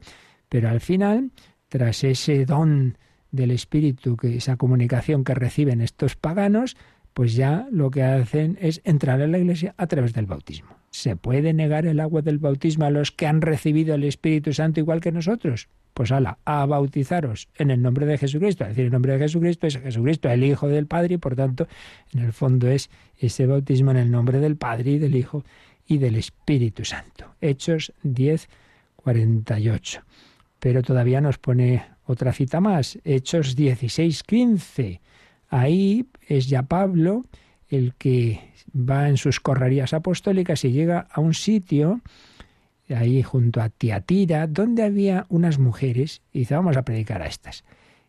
pero al final, tras ese don del Espíritu, que esa comunicación que reciben estos paganos, pues ya lo que hacen es entrar en la iglesia a través del bautismo. ¿Se puede negar el agua del bautismo a los que han recibido el Espíritu Santo igual que nosotros? Pues ala, a bautizaros en el nombre de Jesucristo. Es decir, el nombre de Jesucristo es Jesucristo, el Hijo del Padre, y por tanto, en el fondo es ese bautismo en el nombre del Padre y del Hijo y del Espíritu Santo. Hechos 10, 48. Pero todavía nos pone otra cita más, Hechos 16, 15. Ahí es ya Pablo el que va en sus correrías apostólicas y llega a un sitio ahí junto a Tiatira, donde había unas mujeres, y dice, vamos a predicar a estas.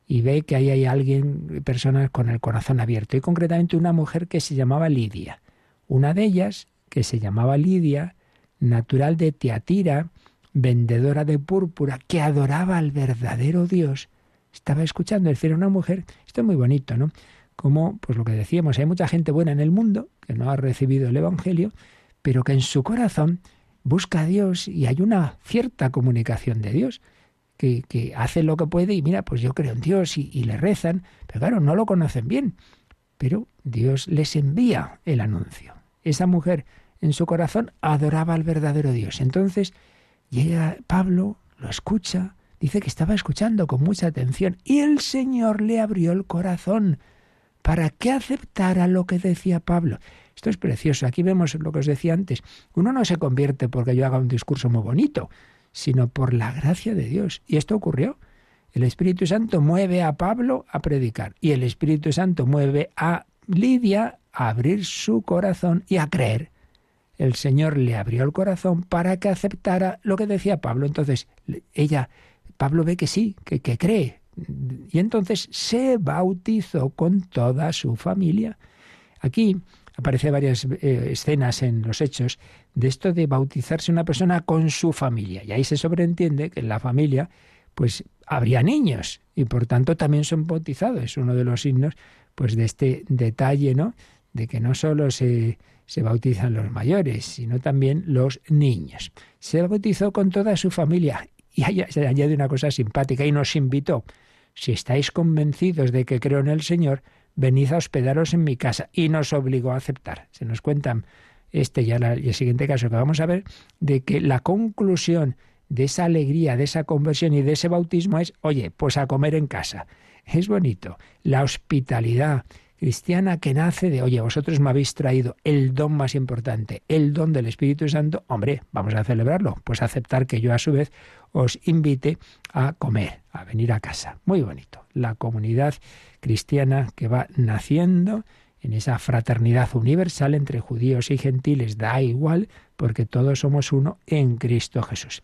Y ve que ahí hay alguien, personas con el corazón abierto, y concretamente una mujer que se llamaba Lidia. Una de ellas, que se llamaba Lidia, natural de Tiatira, vendedora de púrpura, que adoraba al verdadero Dios, estaba escuchando, es decir, una mujer, esto es muy bonito, ¿no? como, pues lo que decíamos, hay mucha gente buena en el mundo que no ha recibido el Evangelio, pero que en su corazón busca a Dios y hay una cierta comunicación de Dios, que, hace lo que puede y mira, pues yo creo en Dios y, y le rezan, pero claro, no lo conocen bien, pero Dios les envía el anuncio. Esa mujer en su corazón adoraba al verdadero Dios. Entonces llega Pablo, lo escucha, dice que estaba escuchando con mucha atención y el Señor le abrió el corazón para que aceptara lo que decía Pablo. Esto es precioso. Aquí vemos lo que os decía antes. Uno no se convierte porque yo haga un discurso muy bonito, sino por la gracia de Dios. Y esto ocurrió. El Espíritu Santo mueve a Pablo a predicar y el Espíritu Santo mueve a Lidia a abrir su corazón y a creer. El Señor le abrió el corazón para que aceptara lo que decía Pablo. Entonces, ella, Pablo ve que sí, que, que cree, y entonces se bautizó con toda su familia. Aquí aparece varias eh, escenas en los hechos de esto de bautizarse una persona con su familia. Y ahí se sobreentiende que en la familia pues habría niños y por tanto también son bautizados. Es uno de los signos pues de este detalle, ¿no? De que no solo se, se bautizan los mayores, sino también los niños. Se bautizó con toda su familia y se añade una cosa simpática y nos invitó si estáis convencidos de que creo en el Señor, venid a hospedaros en mi casa. Y nos obligó a aceptar. Se nos cuentan este y el siguiente caso que vamos a ver, de que la conclusión de esa alegría, de esa conversión y de ese bautismo es, oye, pues a comer en casa. Es bonito. La hospitalidad cristiana que nace de, oye, vosotros me habéis traído el don más importante, el don del Espíritu Santo, hombre, vamos a celebrarlo, pues aceptar que yo a su vez os invite a comer, a venir a casa. Muy bonito. La comunidad cristiana que va naciendo en esa fraternidad universal entre judíos y gentiles, da igual, porque todos somos uno en Cristo Jesús.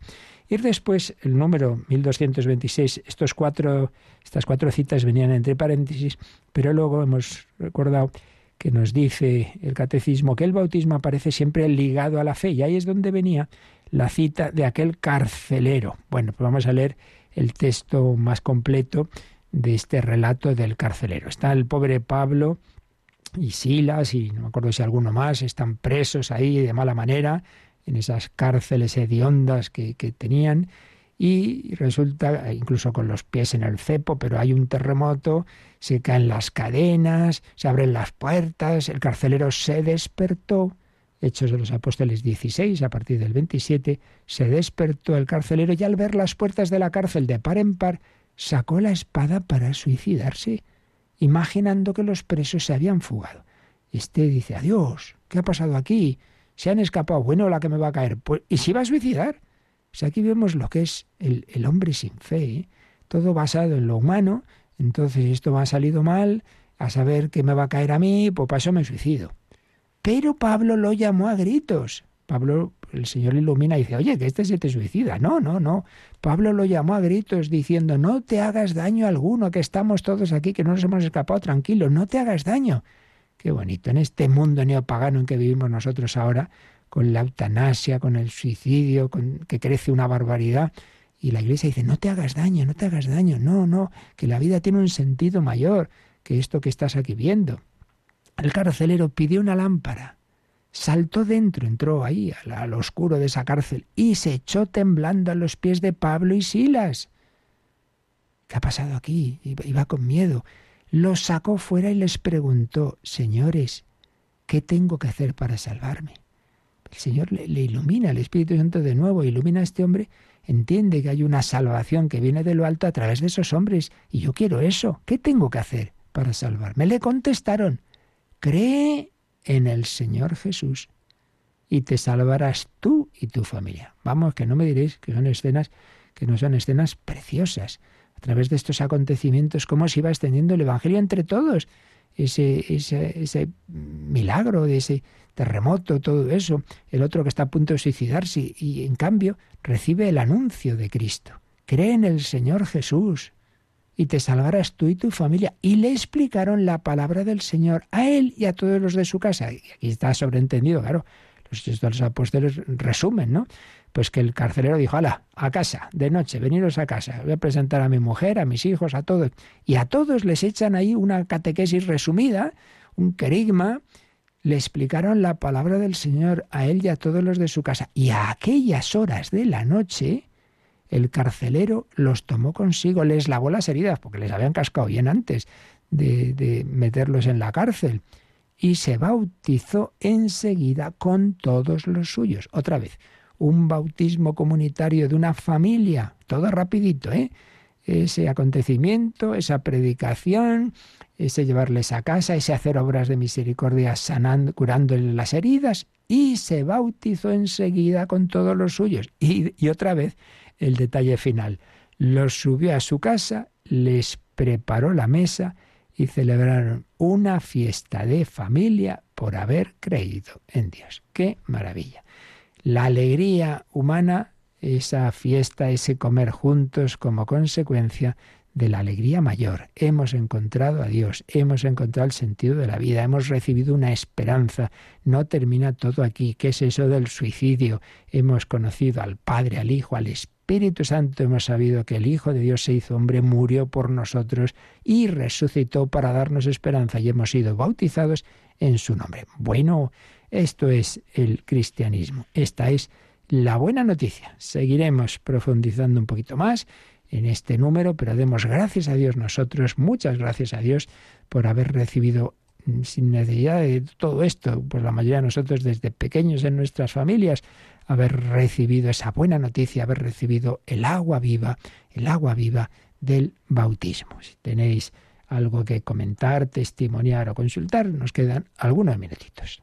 Ir después, el número 1226, estos cuatro, estas cuatro citas venían entre paréntesis, pero luego hemos recordado que nos dice el catecismo que el bautismo aparece siempre ligado a la fe, y ahí es donde venía la cita de aquel carcelero. Bueno, pues vamos a leer el texto más completo de este relato del carcelero. Está el pobre Pablo y Silas, y no me acuerdo si alguno más, están presos ahí de mala manera, en esas cárceles hediondas que, que tenían, y resulta, incluso con los pies en el cepo, pero hay un terremoto, se caen las cadenas, se abren las puertas, el carcelero se despertó. Hechos de los Apóstoles 16, a partir del 27, se despertó el carcelero y al ver las puertas de la cárcel de par en par, sacó la espada para suicidarse imaginando que los presos se habían fugado. Este dice, adiós, ¿qué ha pasado aquí? Se han escapado, bueno, la que me va a caer. Pues, ¿Y si va a suicidar? Pues aquí vemos lo que es el, hombre sin fe, ¿eh? todo basado en lo humano, entonces esto me ha salido mal, a saber qué me va a caer a mí, pues para eso me suicido. Pero Pablo lo llamó a gritos. Pablo, el Señor ilumina y dice, oye, que este se te suicida. No, no, no. Pablo lo llamó a gritos diciendo, no te hagas daño alguno, que estamos todos aquí, que no nos hemos escapado, tranquilo, no te hagas daño. Qué bonito, en este mundo neopagano en que vivimos nosotros ahora, con la eutanasia, con el suicidio, con que crece una barbaridad. Y la iglesia dice, no te hagas daño, no te hagas daño, no, no, que la vida tiene un sentido mayor que esto que estás aquí viendo. El carcelero pidió una lámpara saltó dentro, entró ahí al, oscuro de esa cárcel y se echó temblando a los pies de Pablo y Silas. ¿Qué ha pasado aquí? Iba con miedo. Los sacó fuera y les preguntó, Señores, ¿qué tengo que hacer para salvarme? El Señor le, ilumina, el Espíritu Santo de nuevo ilumina a este hombre, entiende que hay una salvación que viene de lo alto a través de esos hombres, y yo quiero eso. ¿Qué tengo que hacer para salvarme? Le contestaron, cree en el Señor Jesús y te salvarás tú y tu familia. Vamos, que no me diréis que son escenas que no son escenas preciosas. Través de estos acontecimientos, cómo se iba extendiendo el Evangelio entre todos. Ese, ese, ese milagro de ese terremoto, todo eso. El otro que está a punto de suicidarse y en cambio recibe el anuncio de Cristo. Cree en el Señor Jesús y te salvarás tú y tu familia. Y le explicaron la palabra del Señor a él y a todos los de su casa. Y aquí está sobreentendido, claro. Los apóstoles resumen, ¿no? Pues que el carcelero dijo, ala, a casa, de noche, veniros a casa, voy a presentar a mi mujer, a mis hijos, a todos. Y a todos les echan ahí una catequesis resumida, un querigma, le explicaron la palabra del Señor a él y a todos los de su casa. Y a aquellas horas de la noche, el carcelero los tomó consigo, les lavó las heridas, porque les habían cascado bien antes de, de meterlos en la cárcel, y se bautizó enseguida con todos los suyos. Otra vez, un bautismo comunitario de una familia, todo rapidito, ¿eh? Ese acontecimiento, esa predicación, ese llevarles a casa, ese hacer obras de misericordia sanando, curándoles las heridas, y se bautizó enseguida con todos los suyos. Y otra vez, el detalle final. Los subió a su casa, les preparó la mesa y celebraron una fiesta de familia por haber creído en Dios. ¡Qué maravilla! La alegría humana, esa fiesta, ese comer juntos como consecuencia de la alegría mayor. Hemos encontrado a Dios, hemos encontrado el sentido de la vida, hemos recibido una esperanza. No termina todo aquí. ¿Qué es eso del suicidio? Hemos conocido al Padre, al Hijo, al Espíritu Santo hemos sabido que el Hijo de Dios se hizo hombre, murió por nosotros y resucitó para darnos esperanza y hemos sido bautizados en su nombre. Bueno, esto es el cristianismo. Esta es la buena noticia. Seguiremos profundizando un poquito más en este número, pero demos gracias a Dios nosotros, muchas gracias a Dios por haber recibido mm, sin necesidad de todo esto, pues la mayoría de nosotros desde pequeños en nuestras familias, haber recibido esa buena noticia, haber recibido el agua viva, el agua viva del bautismo. Si tenéis algo que comentar, testimoniar o consultar, nos quedan algunos minutitos.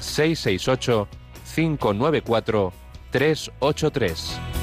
668 594 383.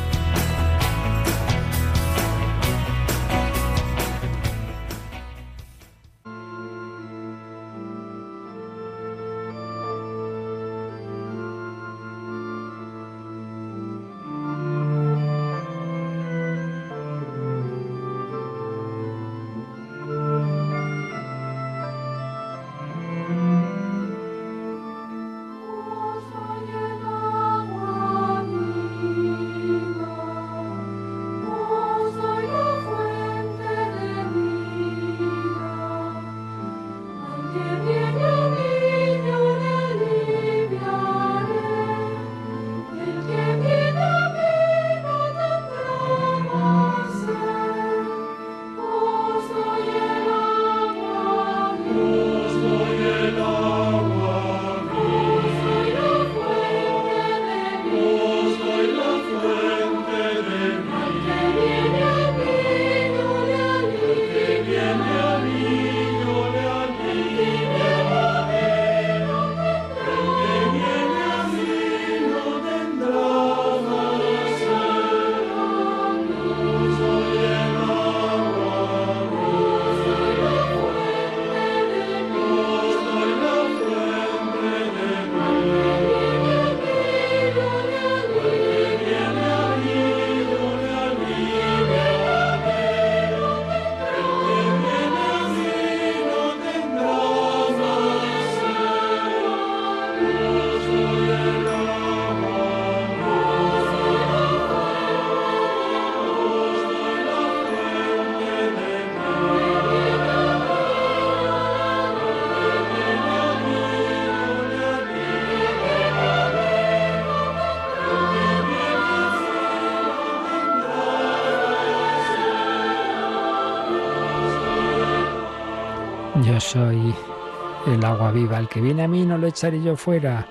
Viva, el que viene a mí no lo echaré yo fuera.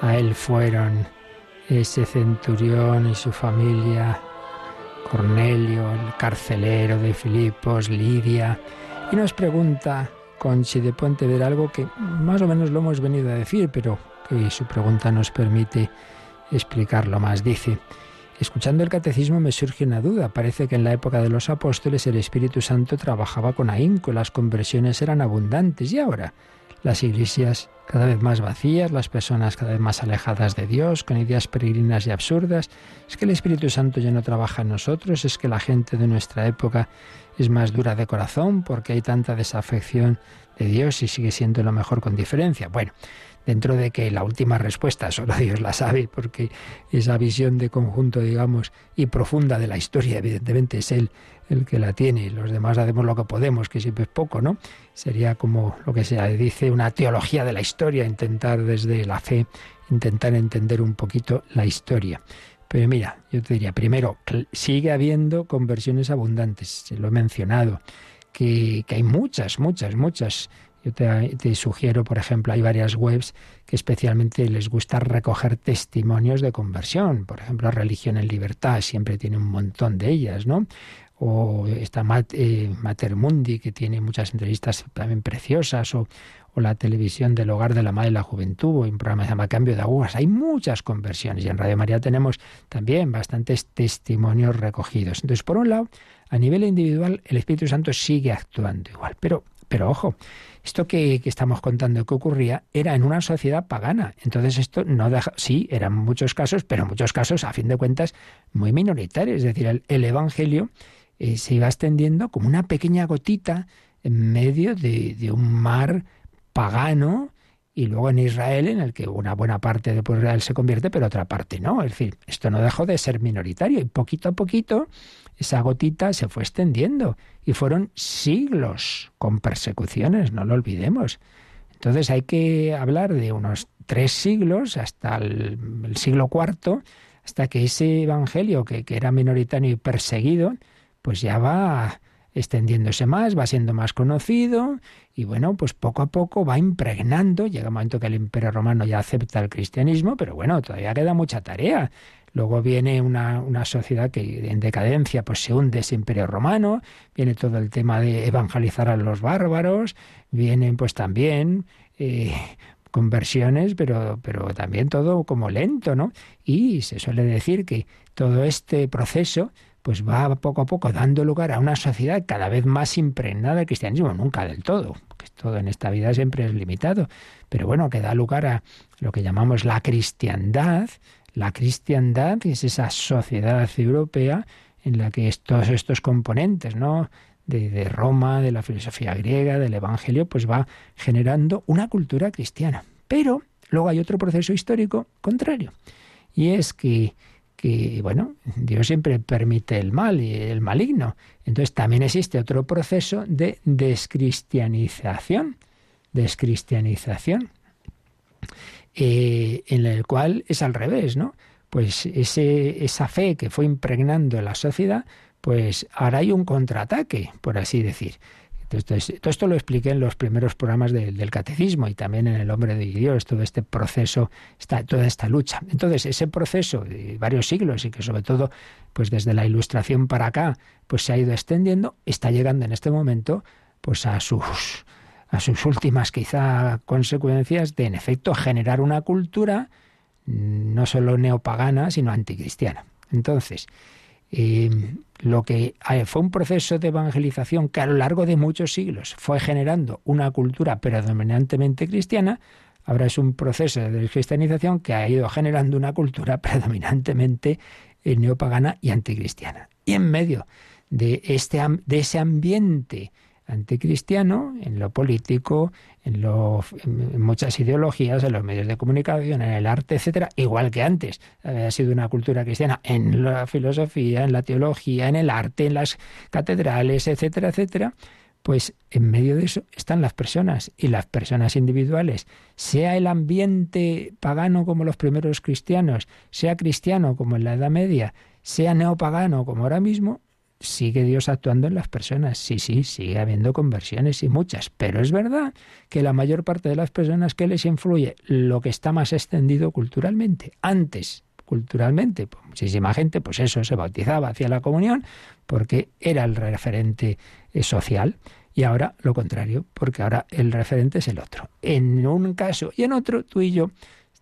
A él fueron ese centurión y su familia, Cornelio, el carcelero de Filipos, Lidia, y nos pregunta Conchi de ver algo que más o menos lo hemos venido a decir, pero que su pregunta nos permite explicarlo más. Dice, Escuchando el catecismo me surge una duda. Parece que en la época de los apóstoles el Espíritu Santo trabajaba con ahínco, las conversiones eran abundantes y ahora las iglesias cada vez más vacías, las personas cada vez más alejadas de Dios, con ideas peregrinas y absurdas. Es que el Espíritu Santo ya no trabaja en nosotros, es que la gente de nuestra época es más dura de corazón porque hay tanta desafección de Dios y sigue siendo lo mejor con diferencia. Bueno, dentro de que la última respuesta [LAUGHS] solo Dios la sabe, porque esa visión de conjunto, digamos, y profunda de la historia, evidentemente es Él el que la tiene, y los demás hacemos lo que podemos, que siempre es poco, ¿no? Sería como lo que se dice una teología de la historia, intentar desde la fe, intentar entender un poquito la historia. Pero mira, yo te diría, primero, sigue habiendo conversiones abundantes, se lo he mencionado, que, que hay muchas, muchas, muchas yo te, sugiero, por ejemplo, hay varias webs que especialmente les gusta recoger testimonios de conversión. Por ejemplo, Religión en Libertad siempre tiene un montón de ellas, ¿no? O está eh, Mater Mundi, que tiene muchas entrevistas también preciosas, o, o la televisión del Hogar de la Madre y la Juventud, o un programa que se llama Cambio de Aguas. Hay muchas conversiones y en Radio María tenemos también bastantes testimonios recogidos. Entonces, por un lado, a nivel individual, el Espíritu Santo sigue actuando igual, pero, pero ojo, esto que, estamos contando que ocurría era en una sociedad pagana. Entonces esto no deja, sí, eran muchos casos, pero muchos casos, a fin de cuentas, muy minoritarios. Es decir, el, Evangelio eh, se iba extendiendo como una pequeña gotita en medio de, un mar pagano y luego en Israel, en el que una buena parte de Israel se convierte, pero otra parte no. Es decir, esto no dejó de ser minoritario y poquito a poquito esa gotita se fue extendiendo y fueron siglos con persecuciones, no lo olvidemos. Entonces hay que hablar de unos tres siglos hasta el, siglo IV, hasta que ese evangelio que, que era minoritario y perseguido, pues ya va extendiéndose más, va siendo más conocido y bueno, pues poco a poco va impregnando, llega un momento que el imperio romano ya acepta el cristianismo, pero bueno, todavía queda mucha tarea. Luego viene una, una, sociedad que en decadencia pues se hunde ese imperio romano, viene todo el tema de evangelizar a los bárbaros, vienen pues también eh, conversiones, pero, pero también todo como lento, ¿no? Y se suele decir que todo este proceso pues va poco a poco dando lugar a una sociedad cada vez más impregnada del cristianismo, nunca del todo, porque todo en esta vida siempre es limitado, pero bueno, que da lugar a lo que llamamos la cristiandad. La cristiandad es esa sociedad europea en la que todos estos componentes, ¿no? De, de, Roma, de la filosofía griega, del Evangelio, pues va generando una cultura cristiana. Pero luego hay otro proceso histórico contrario, y es que que, bueno, Dios siempre permite el mal y el maligno. Entonces también existe otro proceso de descristianización, descristianización, eh, en el cual es al revés, ¿no? Pues ese, esa fe que fue impregnando la sociedad, pues ahora hay un contraataque, por así decir todo esto lo expliqué en los primeros programas del catecismo y también en El hombre de Dios, todo este proceso, toda esta lucha. Entonces, ese proceso de varios siglos y que sobre todo, pues desde la ilustración para acá, pues se ha ido extendiendo, está llegando en este momento, pues a sus, a sus últimas quizá consecuencias de, en efecto, generar una cultura mm, no solo neopagana, sino anticristiana. Entonces, eh, lo que eh, fue un proceso de evangelización que a lo largo de muchos siglos fue generando una cultura predominantemente cristiana, ahora es un proceso de cristianización que ha ido generando una cultura [LAUGHS] predominantemente eh, neopagana y anticristiana. Y en medio de, este, de ese ambiente anticristiano en lo político, en, lo, en muchas ideologías, en los medios de comunicación, en el arte, etcétera, igual que antes. Ha sido una cultura cristiana en la filosofía, en la teología, en el arte, en las catedrales, etcétera, etcétera. Pues en medio de eso están las personas y las personas individuales, sea el ambiente pagano como los primeros cristianos, sea cristiano como en la Edad Media, sea neopagano como ahora mismo, sigue Dios actuando en las personas. Sí, sí, sigue habiendo conversiones y muchas. Pero es verdad que la mayor parte de las personas que les influye lo que está más extendido culturalmente. Antes, culturalmente, pues, muchísima gente, pues eso, se bautizaba hacia la comunión porque era el referente eh, social. Y ahora lo contrario, porque ahora el referente es el otro. En un caso y en otro, tú y yo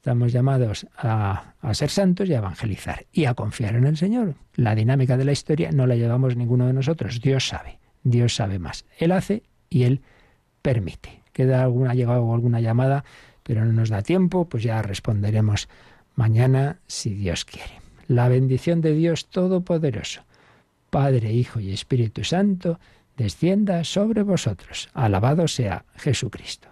Estamos llamados a, ser santos y a evangelizar y a confiar en el Señor. La dinámica de la historia no la llevamos ninguno de nosotros. Dios sabe, Dios sabe más. Él hace y Él permite. Queda alguna, llegado alguna llamada, pero no nos da tiempo, pues ya responderemos mañana si Dios quiere. La bendición de Dios Todopoderoso, Padre, Hijo y Espíritu Santo, descienda sobre vosotros. Alabado sea Jesucristo.